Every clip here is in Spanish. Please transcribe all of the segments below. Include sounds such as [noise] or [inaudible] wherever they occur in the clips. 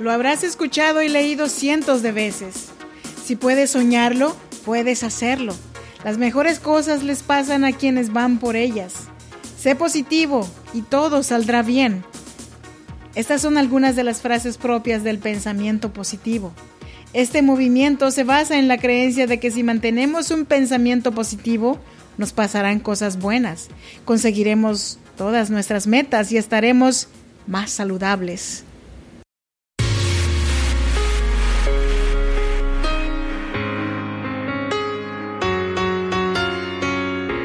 Lo habrás escuchado y leído cientos de veces. Si puedes soñarlo, puedes hacerlo. Las mejores cosas les pasan a quienes van por ellas. Sé positivo y todo saldrá bien. Estas son algunas de las frases propias del pensamiento positivo. Este movimiento se basa en la creencia de que si mantenemos un pensamiento positivo, nos pasarán cosas buenas, conseguiremos todas nuestras metas y estaremos más saludables.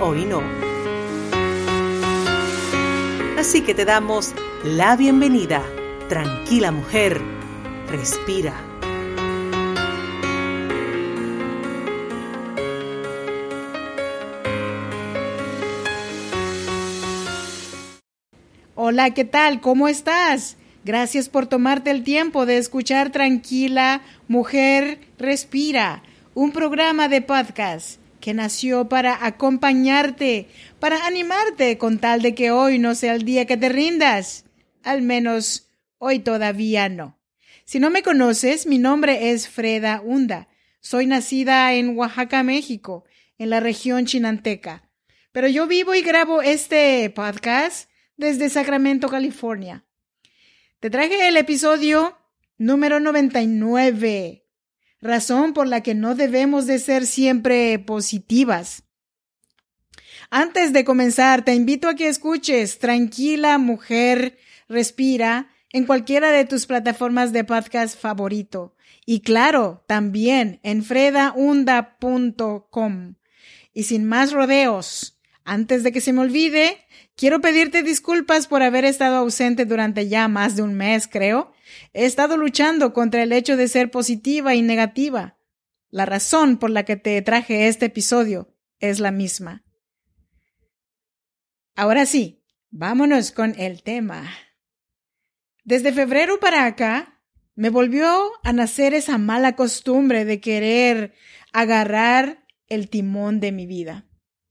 hoy no. Así que te damos la bienvenida. Tranquila mujer, respira. Hola, ¿qué tal? ¿Cómo estás? Gracias por tomarte el tiempo de escuchar Tranquila, Mujer, Respira, un programa de podcast que nació para acompañarte, para animarte con tal de que hoy no sea el día que te rindas. Al menos hoy todavía no. Si no me conoces, mi nombre es Freda Hunda. Soy nacida en Oaxaca, México, en la región chinanteca. Pero yo vivo y grabo este podcast desde Sacramento, California. Te traje el episodio número 99 razón por la que no debemos de ser siempre positivas. Antes de comenzar, te invito a que escuches Tranquila Mujer Respira en cualquiera de tus plataformas de podcast favorito. Y claro, también en fredaunda.com. Y sin más rodeos, antes de que se me olvide, quiero pedirte disculpas por haber estado ausente durante ya más de un mes, creo. He estado luchando contra el hecho de ser positiva y negativa. La razón por la que te traje este episodio es la misma. Ahora sí, vámonos con el tema. Desde febrero para acá, me volvió a nacer esa mala costumbre de querer agarrar el timón de mi vida.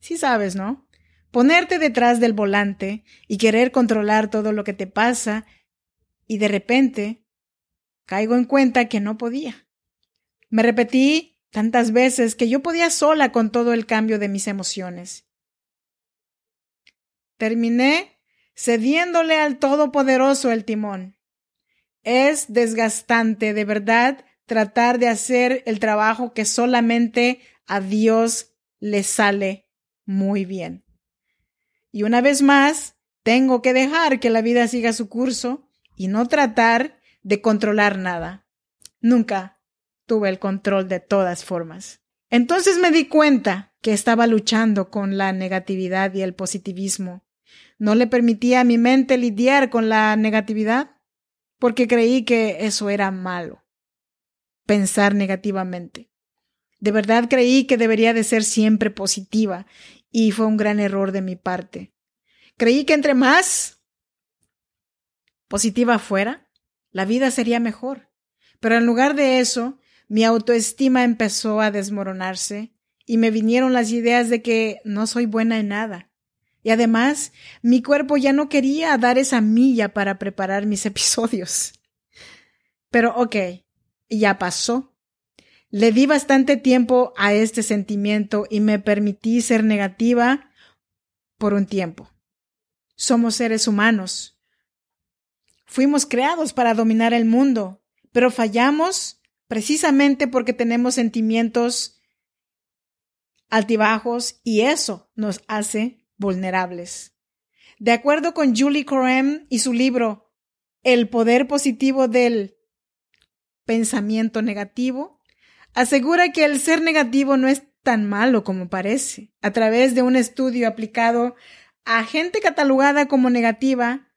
Sí sabes, ¿no? Ponerte detrás del volante y querer controlar todo lo que te pasa y de repente caigo en cuenta que no podía. Me repetí tantas veces que yo podía sola con todo el cambio de mis emociones. Terminé cediéndole al Todopoderoso el timón. Es desgastante, de verdad, tratar de hacer el trabajo que solamente a Dios le sale muy bien. Y una vez más, tengo que dejar que la vida siga su curso y no tratar de controlar nada. Nunca tuve el control de todas formas. Entonces me di cuenta que estaba luchando con la negatividad y el positivismo. No le permitía a mi mente lidiar con la negatividad porque creí que eso era malo. Pensar negativamente. De verdad creí que debería de ser siempre positiva y fue un gran error de mi parte. Creí que entre más positiva fuera, la vida sería mejor. Pero en lugar de eso, mi autoestima empezó a desmoronarse y me vinieron las ideas de que no soy buena en nada. Y además, mi cuerpo ya no quería dar esa milla para preparar mis [laughs] episodios. Pero ok, ya pasó. Le di bastante tiempo a este sentimiento y me permití ser negativa por un tiempo. Somos seres humanos Fuimos creados para dominar el mundo, pero fallamos precisamente porque tenemos sentimientos altibajos y eso nos hace vulnerables. De acuerdo con Julie Corem y su libro El poder positivo del pensamiento negativo, asegura que el ser negativo no es tan malo como parece. A través de un estudio aplicado a gente catalogada como negativa,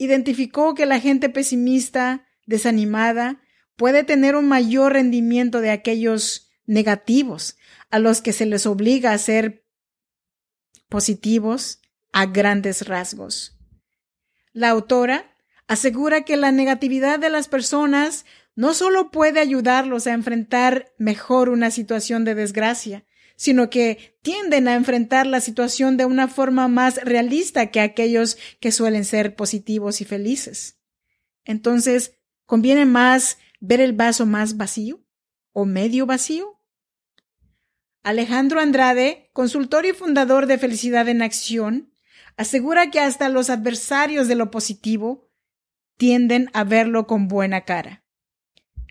identificó que la gente pesimista desanimada, puede tener un mayor rendimiento de aquellos negativos a los que se les obliga a ser positivos a grandes rasgos. La autora asegura que la negatividad de las personas no solo puede ayudarlos a enfrentar mejor una situación de desgracia, sino que tienden a enfrentar la situación de una forma más realista que aquellos que suelen ser positivos y felices. Entonces, ¿conviene más ver el vaso más vacío o medio vacío? Alejandro Andrade, consultor y fundador de Felicidad en Acción, asegura que hasta los adversarios de lo positivo tienden a verlo con buena cara.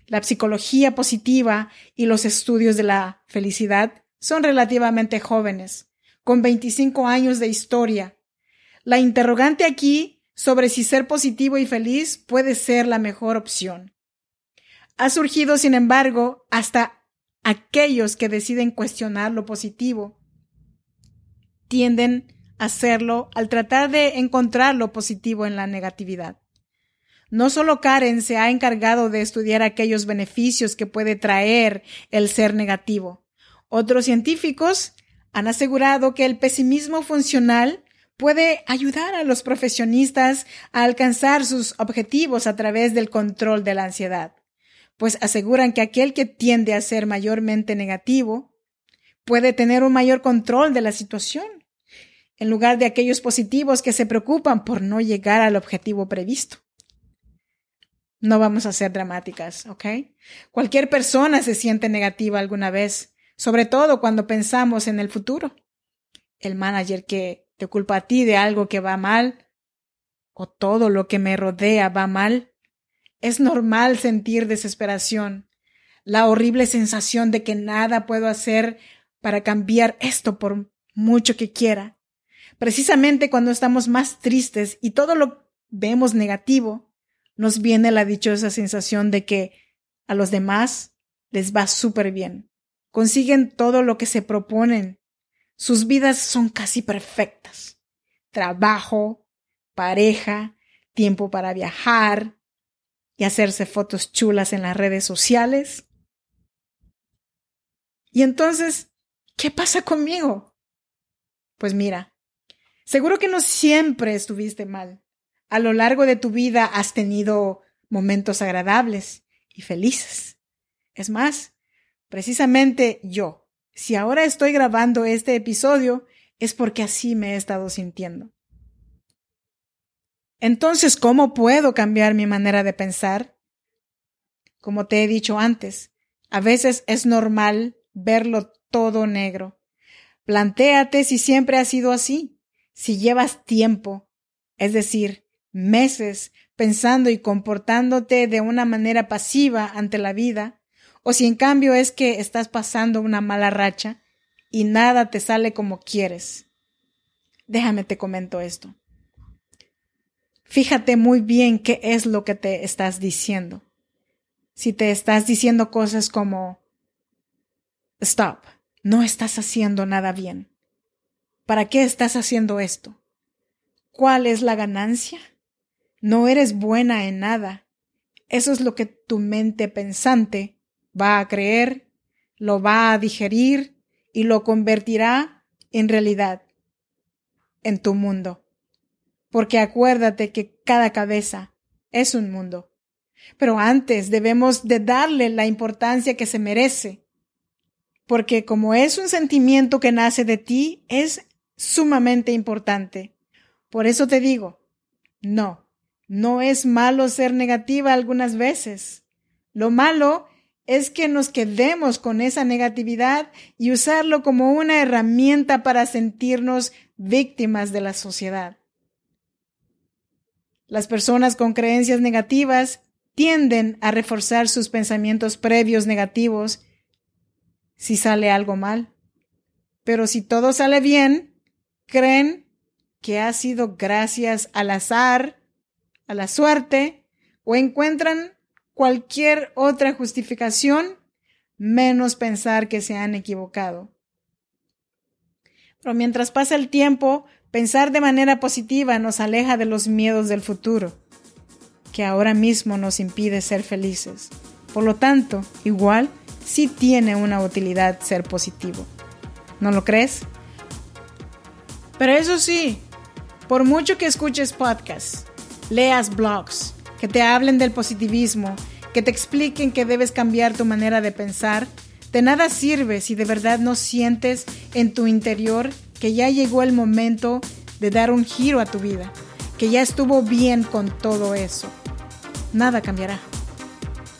La psicología positiva y los estudios de la felicidad son relativamente jóvenes, con 25 años de historia. La interrogante aquí sobre si ser positivo y feliz puede ser la mejor opción. Ha surgido, sin embargo, hasta aquellos que deciden cuestionar lo positivo tienden a hacerlo al tratar de encontrar lo positivo en la negatividad. No solo Karen se ha encargado de estudiar aquellos beneficios que puede traer el ser negativo. Otros científicos han asegurado que el pesimismo funcional puede ayudar a los profesionistas a alcanzar sus objetivos a través del control de la ansiedad, pues aseguran que aquel que tiende a ser mayormente negativo puede tener un mayor control de la situación, en lugar de aquellos positivos que se preocupan por no llegar al objetivo previsto. No vamos a ser dramáticas, ¿ok? Cualquier persona se siente negativa alguna vez, sobre todo cuando pensamos en el futuro. El manager que te culpa a ti de algo que va mal, o todo lo que me rodea va mal. Es normal sentir desesperación, la horrible sensación de que nada puedo hacer para cambiar esto por mucho que quiera. Precisamente cuando estamos más tristes y todo lo vemos negativo, nos viene la dichosa sensación de que a los demás les va súper bien. Consiguen todo lo que se proponen. Sus vidas son casi perfectas. Trabajo, pareja, tiempo para viajar y hacerse fotos chulas en las redes sociales. Y entonces, ¿qué pasa conmigo? Pues mira, seguro que no siempre estuviste mal a lo largo de tu vida has tenido momentos agradables y felices. Es más, precisamente yo, si ahora estoy grabando este episodio, es porque así me he estado sintiendo. Entonces, ¿cómo puedo cambiar mi manera de pensar? Como te he dicho antes, a veces es normal verlo todo negro. Plantéate si siempre ha sido así, si llevas tiempo, es decir, meses pensando y comportándote de una manera pasiva ante la vida, o si en cambio es que estás pasando una mala racha y nada te sale como quieres. Déjame te comento esto. Fíjate muy bien qué es lo que te estás diciendo. Si te estás diciendo cosas como Stop, no estás haciendo nada bien. ¿Para qué estás haciendo esto? ¿Cuál es la ganancia? No eres buena en nada. Eso es lo que tu mente pensante va a creer, lo va a digerir y lo convertirá en realidad en tu mundo. Porque acuérdate que cada cabeza es un mundo. Pero antes debemos de darle la importancia que se merece. Porque como es un sentimiento que nace de ti, es sumamente importante. Por eso te digo, no, no es malo ser negativa algunas veces. Lo malo es que nos quedemos con esa negatividad y usarlo como una herramienta para sentirnos víctimas de la sociedad. Las personas con creencias negativas tienden a reforzar sus pensamientos previos negativos si sale algo mal. Pero si todo sale bien, creen que ha sido gracias al azar a la suerte o encuentran cualquier otra justificación menos pensar que se han equivocado. Pero mientras pasa el tiempo, pensar de manera positiva nos aleja de los miedos del futuro, que ahora mismo nos impide ser felices. Por lo tanto, igual sí tiene una utilidad ser positivo. ¿No lo crees? Pero eso sí, por mucho que escuches podcasts, leas blogs, que te hablen del positivismo, que te expliquen que debes cambiar tu manera de pensar, de nada sirve si de verdad no sientes en tu interior que ya llegó el momento de dar un giro a tu vida, que ya estuvo bien con todo eso. Nada cambiará.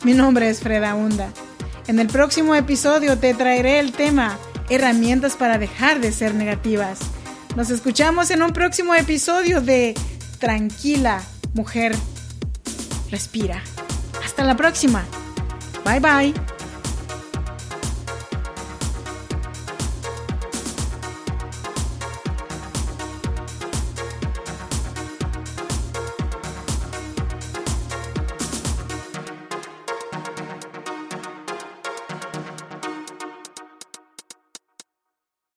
Mi nombre es Freda Hunda. En el próximo episodio te traeré el tema herramientas para dejar de ser negativas. Nos escuchamos en un próximo episodio de Tranquila, mujer, respira. Hasta la próxima. Bye bye.